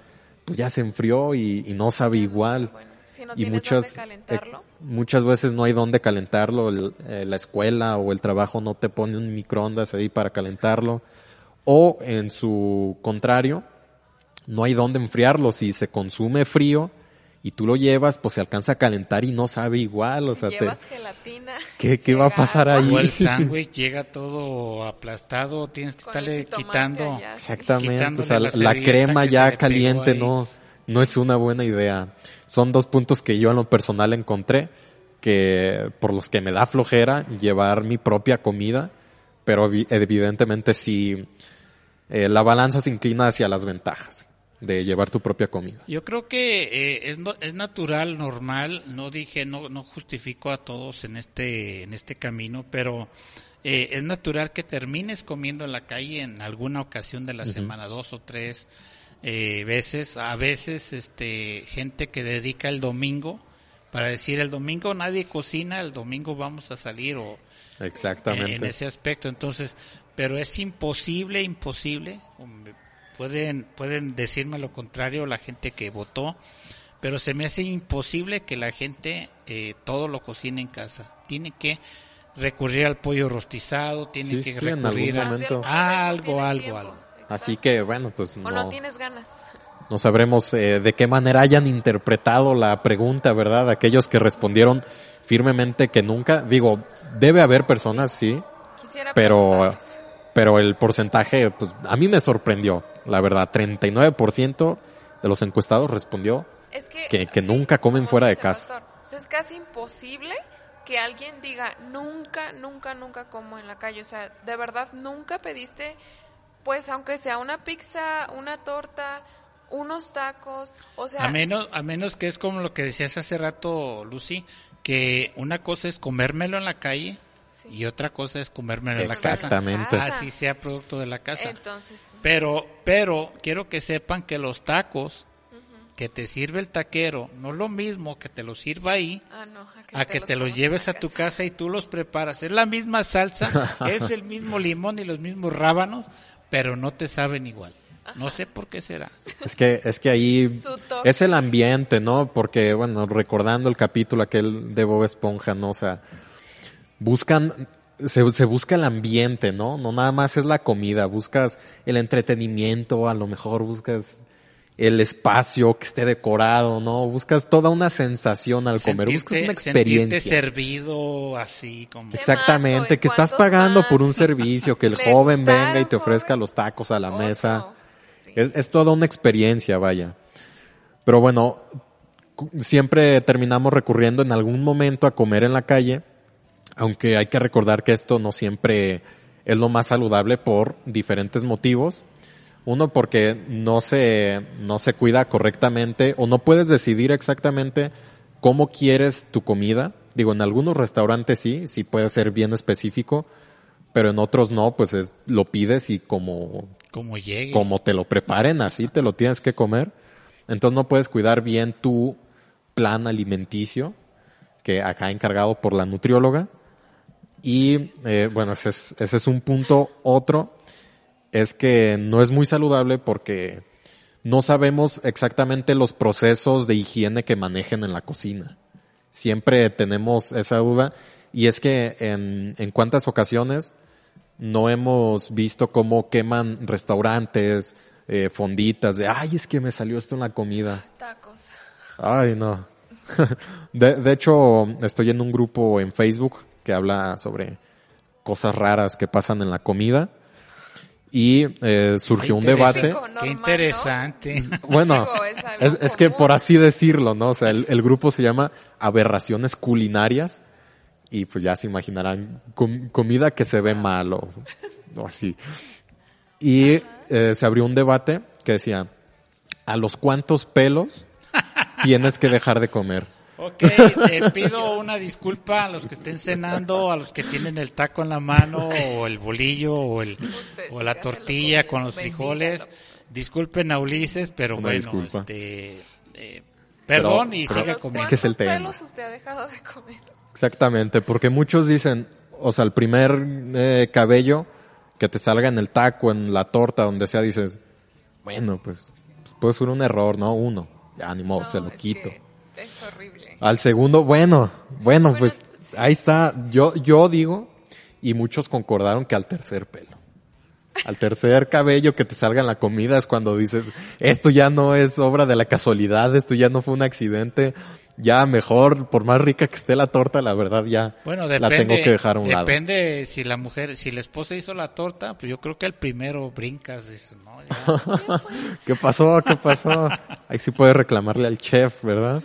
pues ya se enfrió y, y no sabe igual. Si no y muchas, eh, muchas veces no hay dónde calentarlo, el- eh, la escuela o el trabajo no te pone un microondas ahí para calentarlo. O en su contrario, no hay dónde enfriarlo. Si se consume frío y tú lo llevas, pues se alcanza a calentar y no sabe igual. O sea, te- Llevas gelatina. ¿qué, qué va a pasar ahí? O el sándwich llega todo aplastado, tienes que estarle quitando. Exactamente, o sea, la, crema ya caliente no, no es una buena idea. Son dos puntos que yo en lo personal encontré que por los que me da flojera llevar mi propia comida, pero evi- evidentemente sí eh, la balanza se inclina hacia las ventajas de llevar tu propia comida. Yo creo que eh, es, no- es natural, normal, no dije, no, no justifico a todos en este, en este camino, pero eh, es natural que termines comiendo en la calle en alguna ocasión de la semana, dos o tres eh, veces, a veces este, gente que dedica el domingo para decir el domingo nadie cocina, el domingo vamos a salir o Exactamente. en ese aspecto. Entonces, pero es imposible, imposible. Pueden, pueden decirme lo contrario la gente que votó, pero se me hace imposible que la gente eh, todo lo cocine en casa. Tiene que recurrir al pollo rostizado, tiene Sí, que sí, recurrir a momento. a algo, algo, algo. Así que bueno, pues O no, no tienes ganas. no sabremos eh, de qué manera hayan interpretado la pregunta, ¿verdad? Aquellos que respondieron firmemente que nunca, digo, debe haber personas, sí, Quisiera pero pero el porcentaje, pues a mí me sorprendió, la verdad, 39% de los encuestados respondió Es que, que, que sí, nunca comen fuera de casa. O sea, es casi imposible que alguien diga nunca, nunca, nunca como en la calle. O sea, de verdad nunca pediste, pues aunque sea una pizza, una torta, unos tacos, o sea, A menos, a menos que es como lo que decías hace rato, Lucy, que una cosa es comérmelo en la calle y otra cosa es comérmelo en la casa. Exactamente. Así sea producto de la casa. Entonces, sí. Pero, pero quiero que sepan que los tacos que te sirve el taquero no es lo mismo que te los sirva ahí Ah, no, a que te los lleves a tu casa y tú los preparas. Es la misma salsa, es el mismo limón y los mismos rábanos, pero no te saben igual. No sé por qué será. Es que, es que ahí es el ambiente, ¿no? Porque, bueno, recordando el capítulo aquel de Bob Esponja, ¿no? O sea, buscan, se, se busca el ambiente, ¿no? No nada más es la comida, buscas el entretenimiento, a lo mejor buscas el espacio que esté decorado, ¿no? Buscas toda una sensación al comer, buscas una sentirte experiencia. servido así como... Exactamente, que estás pagando por un servicio, que el joven venga y te ofrezca los tacos a la mesa. Es, es toda una experiencia, vaya. Pero bueno, siempre terminamos recurriendo en algún momento a comer en la calle, aunque hay que recordar que esto no siempre es lo más saludable por diferentes motivos. Uno, porque no se, no se cuida correctamente o no puedes decidir exactamente cómo quieres tu comida. Digo, en algunos restaurantes sí, sí puede ser bien específico, pero en otros no, pues es, lo pides y como, Como llegue. como te lo preparen, así te lo tienes que comer. Entonces no puedes cuidar bien tu plan alimenticio, que acá encargado por la nutrióloga. Y eh, bueno, ese es, ese es un punto. Otro es que no es muy saludable porque no sabemos exactamente los procesos de higiene que manejen en la cocina. Siempre tenemos esa duda y es que en, en cuántas ocasiones no hemos visto cómo queman restaurantes, eh, fonditas de, ay, es que me salió esto en la comida. Tacos. Ay, no. De, de hecho, estoy en un grupo en Facebook que habla sobre cosas raras que pasan en la comida y eh, surgió un debate. Qué interesante. Bueno, es, es que por así decirlo, ¿no? O sea, el, el grupo se llama Aberraciones Culinarias y pues ya se imaginarán com- comida que se ve mal o, o así. Y eh, se abrió un debate que decía, ¿a los cuántos pelos tienes que dejar de comer? Ok, eh, pido una disculpa a los que estén cenando, a los que tienen el taco en la mano, o el bolillo, o, el, o la tortilla con los frijoles. Disculpen a Ulises, pero Una bueno, disculpa. este, eh, perdón y pero siga es comiendo. que es el tema. pelos usted ha dejado de comer? Exactamente, porque muchos dicen, o sea, el primer eh, cabello que te salga en el taco, en la torta, donde sea, dices, bueno, pues, pues puede ser un error, ¿no? Uno, ya ni modo, se lo quito. Es horrible. Al segundo, bueno, bueno, pues ahí está. Yo, yo digo, y muchos concordaron que al tercer pelo. Al tercer cabello que te salga en la comida es cuando dices, esto ya no es obra de la casualidad, esto ya no fue un accidente, ya mejor, por más rica que esté la torta, la verdad ya Bueno, la depende, tengo que dejar a un lado. depende si la mujer, si la esposa hizo la torta, pues yo creo que el primero brincas, dices, no, ya. ¿Qué pasó? ¿Qué pasó? Ahí sí puedes reclamarle al chef, ¿verdad?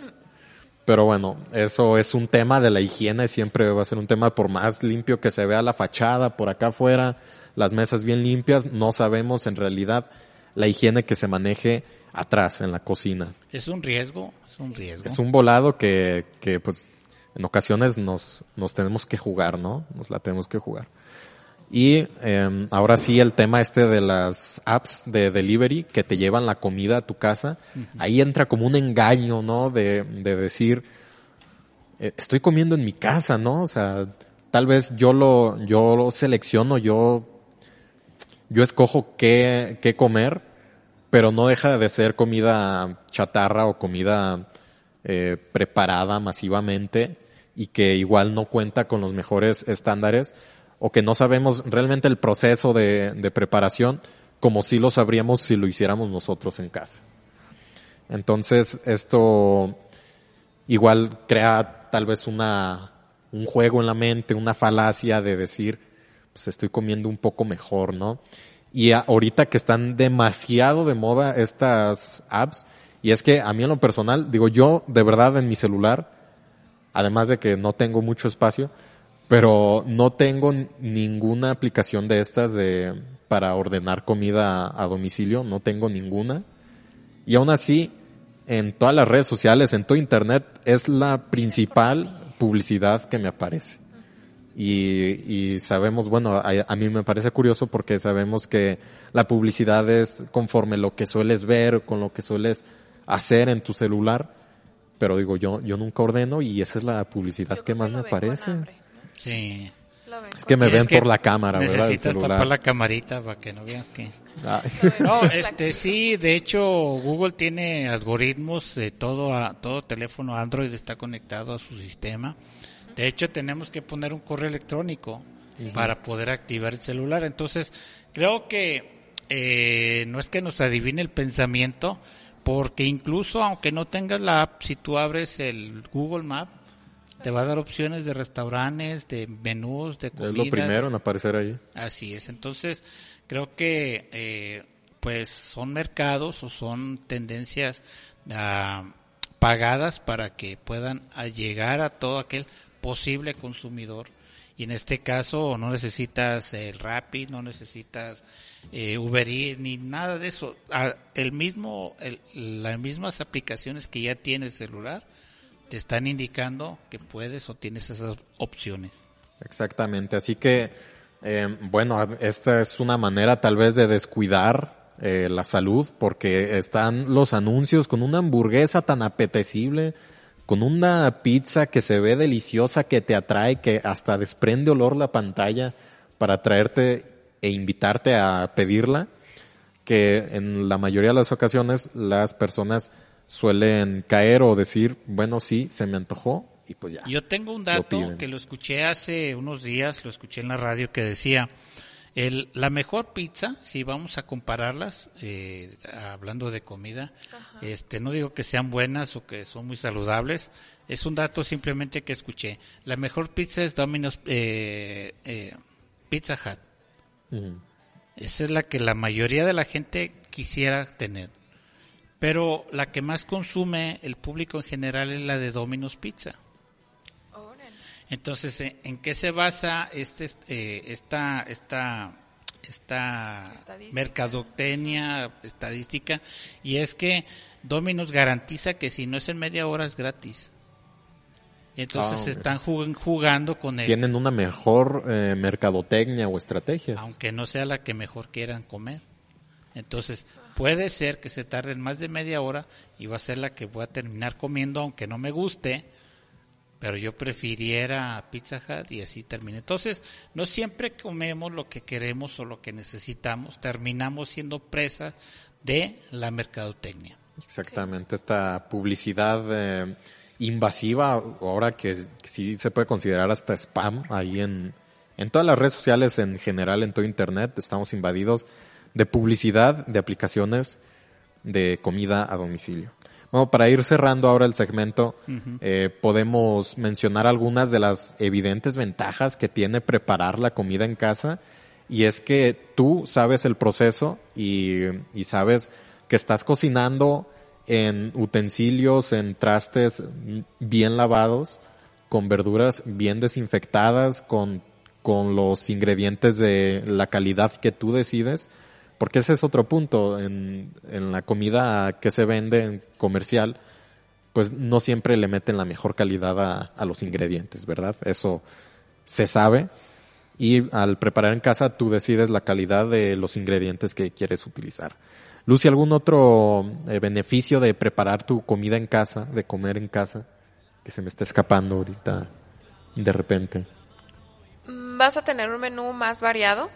Pero bueno, eso es un tema de la higiene, siempre va a ser un tema por más limpio que se vea la fachada por acá afuera, las mesas bien limpias, no sabemos en realidad la higiene que se maneje atrás en la cocina. Es un riesgo, es un riesgo. Es un volado que, que pues en ocasiones nos, nos tenemos que jugar, ¿no? Nos la tenemos que jugar. Y eh, ahora sí el tema este de las apps de delivery que te llevan la comida a tu casa, ahí entra como un engaño, ¿no? De, de decir, eh, estoy comiendo en mi casa, ¿no? O sea, tal vez yo lo, yo lo selecciono, yo yo escojo qué, qué comer, pero no deja de ser comida chatarra o comida eh, preparada masivamente y que igual no cuenta con los mejores estándares o que no sabemos realmente el proceso de, de preparación como si lo sabríamos si lo hiciéramos nosotros en casa. Entonces, esto igual crea tal vez una, un juego en la mente, una falacia de decir, pues estoy comiendo un poco mejor, ¿no? Y ahorita que están demasiado de moda estas apps, y es que a mí en lo personal, digo yo de verdad en mi celular, además de que no tengo mucho espacio, pero no tengo ninguna aplicación de estas de para ordenar comida a domicilio, no tengo ninguna. Y aún así, en todas las redes sociales, en todo internet, es la principal publicidad que me aparece. Y, y sabemos, bueno, a, a, mí me parece curioso porque sabemos que la publicidad es conforme lo que sueles ver, con lo que sueles hacer en tu celular. Pero digo, yo, yo nunca ordeno y esa es la publicidad que más me aparece. Sí. Es que me ven por la cámara, ¿verdad? Necesitas tapar la camarita para que no veas que... No, este sí, de hecho Google tiene algoritmos de todo, a, todo teléfono Android está conectado a su sistema. De hecho tenemos que poner un correo electrónico sí. para poder activar el celular. Entonces creo que eh, no es que nos adivine el pensamiento, porque incluso aunque no tengas la app, si tú abres el Google Map, te va a dar opciones de restaurantes, de menús, de comida. Es lo primero en aparecer ahí. Así es. Entonces, creo que eh, pues son mercados o son tendencias uh, pagadas para que puedan llegar a todo aquel posible consumidor. Y en este caso no necesitas el Rapid, no necesitas eh, Uber Eats, ni nada de eso. El mismo, el, las mismas aplicaciones que ya tiene el celular te están indicando que puedes o tienes esas opciones. Exactamente, así que eh, bueno, esta es una manera tal vez de descuidar eh, la salud porque están los anuncios con una hamburguesa tan apetecible, con una pizza que se ve deliciosa, que te atrae, que hasta desprende olor la pantalla para traerte e invitarte a pedirla, que en la mayoría de las ocasiones las personas suelen caer o decir, bueno, sí, se me antojó y pues ya. Yo tengo un dato lo que lo escuché hace unos días, lo escuché en la radio que decía, el, la mejor pizza, si vamos a compararlas, eh, hablando de comida, Ajá. este, no digo que sean buenas o que son muy saludables, es un dato simplemente que escuché. La mejor pizza es Domino's eh, eh, Pizza Hut. Uh -huh. Esa es la que la mayoría de la gente quisiera tener. Pero la que más consume el público en general es la de Domino's Pizza. Entonces, ¿en qué se basa este, eh, esta, esta, esta estadística. mercadotecnia estadística? Y es que Domino's garantiza que si no es en media hora es gratis. Y entonces oh, están jugando con el... Tienen una mejor eh, mercadotecnia o estrategia. Aunque no sea la que mejor quieran comer. Entonces, puede ser que se tarden más de media hora y va a ser la que voy a terminar comiendo, aunque no me guste, pero yo prefiriera Pizza Hut y así terminé. Entonces, no siempre comemos lo que queremos o lo que necesitamos, terminamos siendo presa de la mercadotecnia. Exactamente, esta publicidad eh, invasiva, ahora que, que, sí se puede considerar hasta spam ahí en, en todas las redes sociales en general, en todo Internet, estamos invadidos de publicidad de aplicaciones de comida a domicilio. Bueno, para ir cerrando ahora el segmento, uh -huh. eh, podemos mencionar algunas de las evidentes ventajas que tiene preparar la comida en casa y es que tú sabes el proceso y, y sabes que estás cocinando en utensilios, en trastes bien lavados, con verduras bien desinfectadas, con, con los ingredientes de la calidad que tú decides porque ese es otro punto. En, en la comida que se vende en comercial, pues no siempre le meten la mejor calidad a, a, los ingredientes, ¿verdad? Eso se sabe. Y al preparar en casa, tú decides la calidad de los ingredientes que quieres utilizar. Lucy, ¿algún otro eh, beneficio de preparar tu comida en casa, de comer en casa, que se me está escapando ahorita de repente? Vas a tener un menú más variado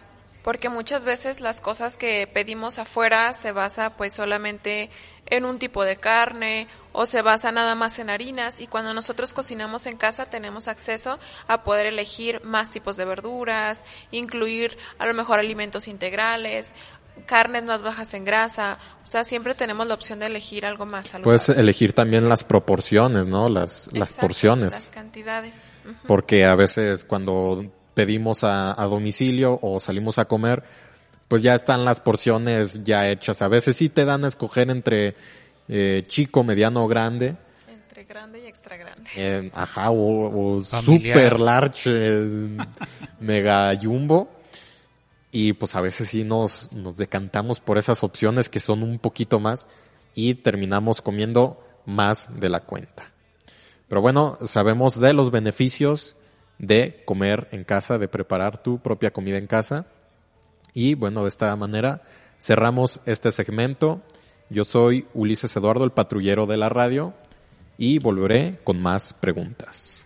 porque muchas veces las cosas que pedimos afuera se basa pues solamente en un tipo de carne o se basa nada más en harinas y cuando nosotros cocinamos en casa tenemos acceso a poder elegir más tipos de verduras, incluir a lo mejor alimentos integrales, carnes más bajas en grasa, o sea, siempre tenemos la opción de elegir algo más saludable. Puedes elegir también las proporciones, ¿no? Las, las porciones. Las cantidades. Porque a veces cuando pedimos a, a domicilio o salimos a comer, pues ya están las porciones ya hechas. A veces sí te dan a escoger entre eh, chico, mediano o grande. Entre grande y extra grande. Eh, ajá, o, o super large, eh, mega jumbo. Y pues a veces sí nos, nos decantamos por esas opciones que son un poquito más y terminamos comiendo más de la cuenta. Pero bueno, sabemos de los beneficios de comer en casa, de preparar tu propia comida en casa. Y bueno, de esta manera cerramos este segmento. Yo soy Ulises Eduardo, el patrullero de la radio, y volveré con más preguntas.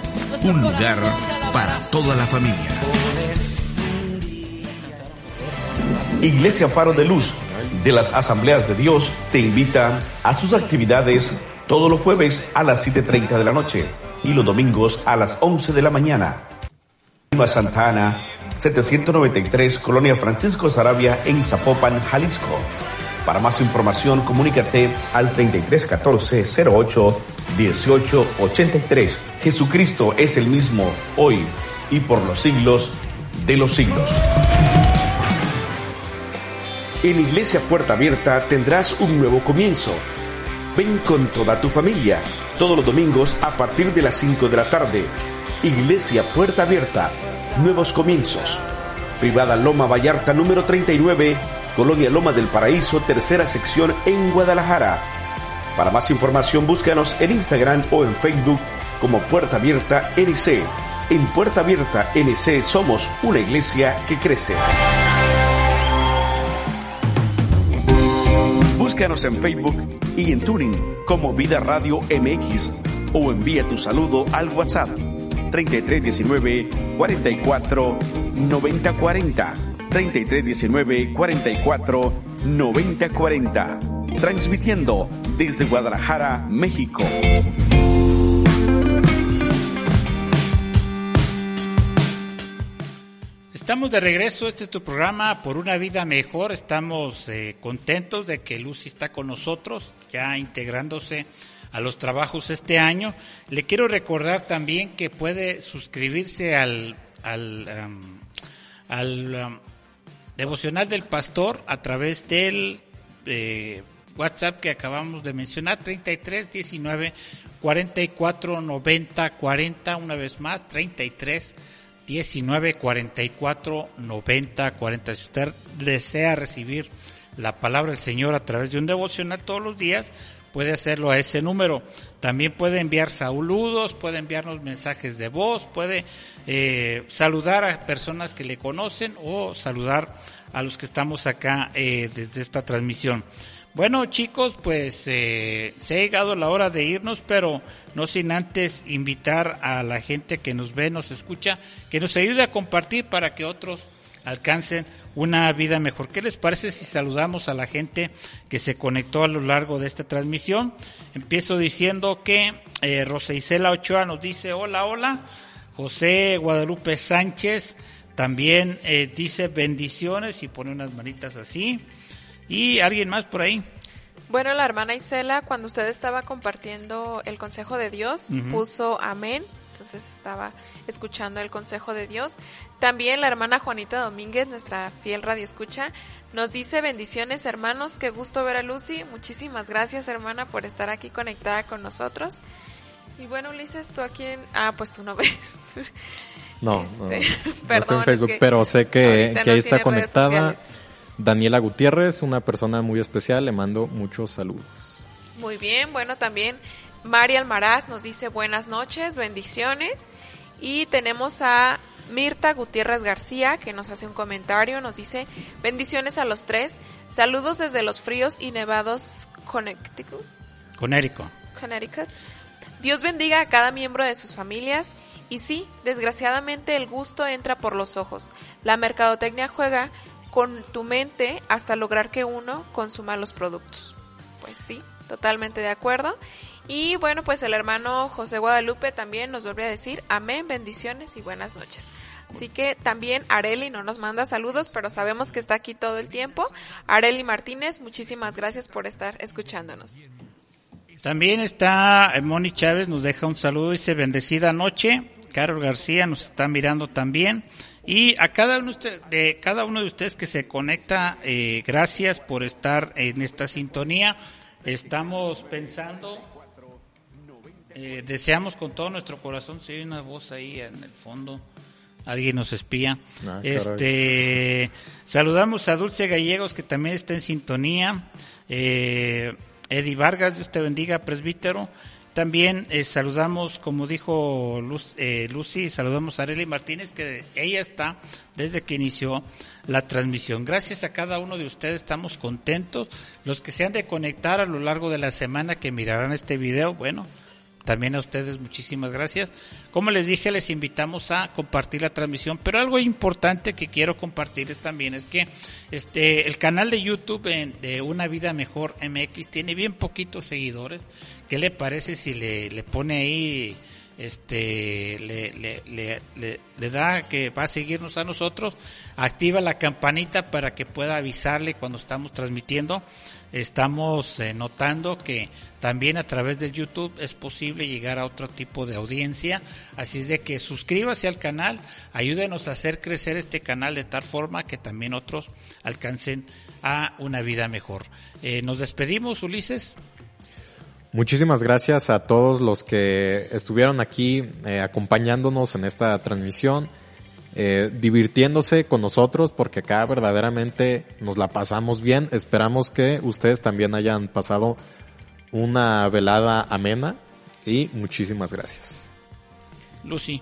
un lugar para toda la familia. Iglesia Faro de Luz de las Asambleas de Dios te invita a sus actividades todos los jueves a las 7.30 de la noche y los domingos a las 11 de la mañana. Lima Santa Ana, 793, Colonia Francisco Sarabia en Zapopan, Jalisco. Para más información, comunícate al 3314 08 18 83. Jesucristo es el mismo hoy y por los siglos de los siglos. En Iglesia Puerta Abierta tendrás un nuevo comienzo. Ven con toda tu familia, todos los domingos a partir de las 5 de la tarde. Iglesia Puerta Abierta, nuevos comienzos. Privada Loma Vallarta número 39, Colonia Loma del Paraíso, tercera sección en Guadalajara. Para más información búscanos en Instagram o en Facebook como Puerta Abierta NC. En Puerta Abierta NC somos una iglesia que crece. Búscanos en Facebook y en Tuning como Vida Radio MX o envía tu saludo al WhatsApp 3319 44 90 40 3319 44 90 40 transmitiendo desde Guadalajara, México. Estamos de regreso, este es tu programa por una vida mejor. Estamos eh, contentos de que Lucy está con nosotros, ya integrándose a los trabajos este año. Le quiero recordar también que puede suscribirse al, al, al devocional del pastor a través del eh, WhatsApp que acabamos de mencionar, 33 19 44 90 40, una vez más, 33 19 44 90 40. Si usted desea recibir la palabra del Señor a través de un devocional todos los días, puede hacerlo a ese número. También puede enviar saludos, puede enviarnos mensajes de voz, puede eh, saludar a personas que le conocen o saludar a los que estamos acá eh, desde esta transmisión. Bueno chicos, pues eh, se ha llegado la hora de irnos, pero no sin antes invitar a la gente que nos ve, nos escucha, que nos ayude a compartir para que otros alcancen una vida mejor. ¿Qué les parece si saludamos a la gente que se conectó a lo largo de esta transmisión? Empiezo diciendo que eh, Rosa Isela Ochoa nos dice hola, hola. José Guadalupe Sánchez también eh, dice bendiciones y pone unas manitas así. ¿Y alguien más por ahí? Bueno, la hermana Isela, cuando usted estaba compartiendo el consejo de Dios, puso amén. entonces estaba escuchando el consejo de Dios. También la hermana Juanita Domínguez, nuestra fiel radio escucha, nos dice bendiciones hermanos, qué gusto ver a Lucy. Muchísimas gracias hermana por estar aquí conectada con nosotros. Y bueno, Ulises, tú aquí en... Ah, pues tú no ves. No, no, este, estoy en Facebook, pero sé que, que ahí está conectada. Daniela Gutiérrez, una persona muy especial, le mando muchos saludos. Muy bien, bueno, también María Almaraz nos dice buenas noches, bendiciones. Y tenemos a Mirta Gutiérrez García que nos hace un comentario, nos dice bendiciones a los tres, saludos desde los fríos y nevados Connecticut. Connecticut. Connecticut. Dios bendiga a cada miembro de sus familias y sí, desgraciadamente el gusto entra por los ojos. La mercadotecnia juega con tu mente hasta lograr que uno consuma los productos. Pues sí, totalmente de acuerdo. Y bueno, pues el hermano José Guadalupe también nos vuelve a decir amén, bendiciones y buenas noches. Así que también Areli no nos manda saludos, pero sabemos que está aquí todo el tiempo. Areli Martínez, muchísimas gracias por estar escuchándonos. También está eh, Moni Chávez, nos deja un saludo, dice bendecida noche. Carol García nos está mirando también. Y a cada uno de, cada uno de ustedes que se conecta, eh, gracias por estar en esta sintonía. Estamos pensando, eh, deseamos con todo nuestro corazón, si hay una voz ahí en el fondo, alguien nos espía. Ah, este, saludamos a Dulce Gallegos que también está en sintonía. Eh, Eddie Vargas, Dios te bendiga, presbítero. También eh, saludamos, como dijo eh, Lucy, saludamos a Arely Martínez, que ella está desde que inició la transmisión. Gracias a cada uno de ustedes, estamos contentos. Los que se han de conectar a lo largo de la semana que mirarán este video, bueno, también a ustedes muchísimas gracias. Como les dije, les invitamos a compartir la transmisión, pero algo importante que quiero compartirles también es que este el canal de YouTube de Una Vida Mejor MX tiene bien poquitos seguidores. ¿Qué le parece si le, le pone ahí este le, le, le, da que va a seguirnos a nosotros, activa la campanita para que pueda avisarle cuando estamos transmitiendo estamos eh, notando que también a través del YouTube es posible llegar a otro tipo de audiencia. Así es de que suscríbase al canal, ayúdenos a hacer crecer este canal de tal forma que también otros alcancen a una vida mejor. Eh, nos despedimos, Ulises. Muchísimas gracias a todos los que estuvieron aquí eh, acompañándonos en esta transmisión eh, divirtiéndose con nosotros porque acá verdaderamente nos la pasamos bien. Esperamos que ustedes también hayan pasado una velada amena y muchísimas gracias. Lucy.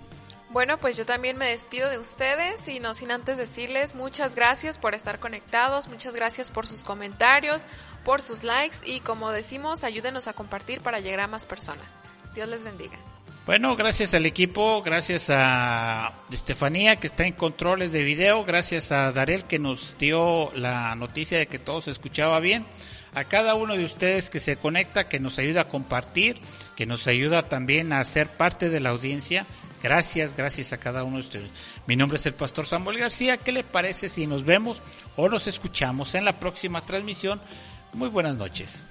Bueno, pues yo también me despido de ustedes y no sin antes decirles muchas gracias por estar conectados, muchas gracias por sus comentarios, por sus likes y como decimos, ayúdenos a compartir para llegar a más personas. Dios les bendiga. Bueno, gracias al equipo, gracias a Estefanía que está en controles de video, gracias a Darel que nos dio la noticia de que todo se escuchaba bien, a cada uno de ustedes que se conecta, que nos ayuda a compartir, que nos ayuda también a ser parte de la audiencia. Gracias, gracias a cada uno de ustedes. Mi nombre es el pastor Samuel García. ¿Qué le parece si nos vemos o nos escuchamos en la próxima transmisión? Muy buenas noches.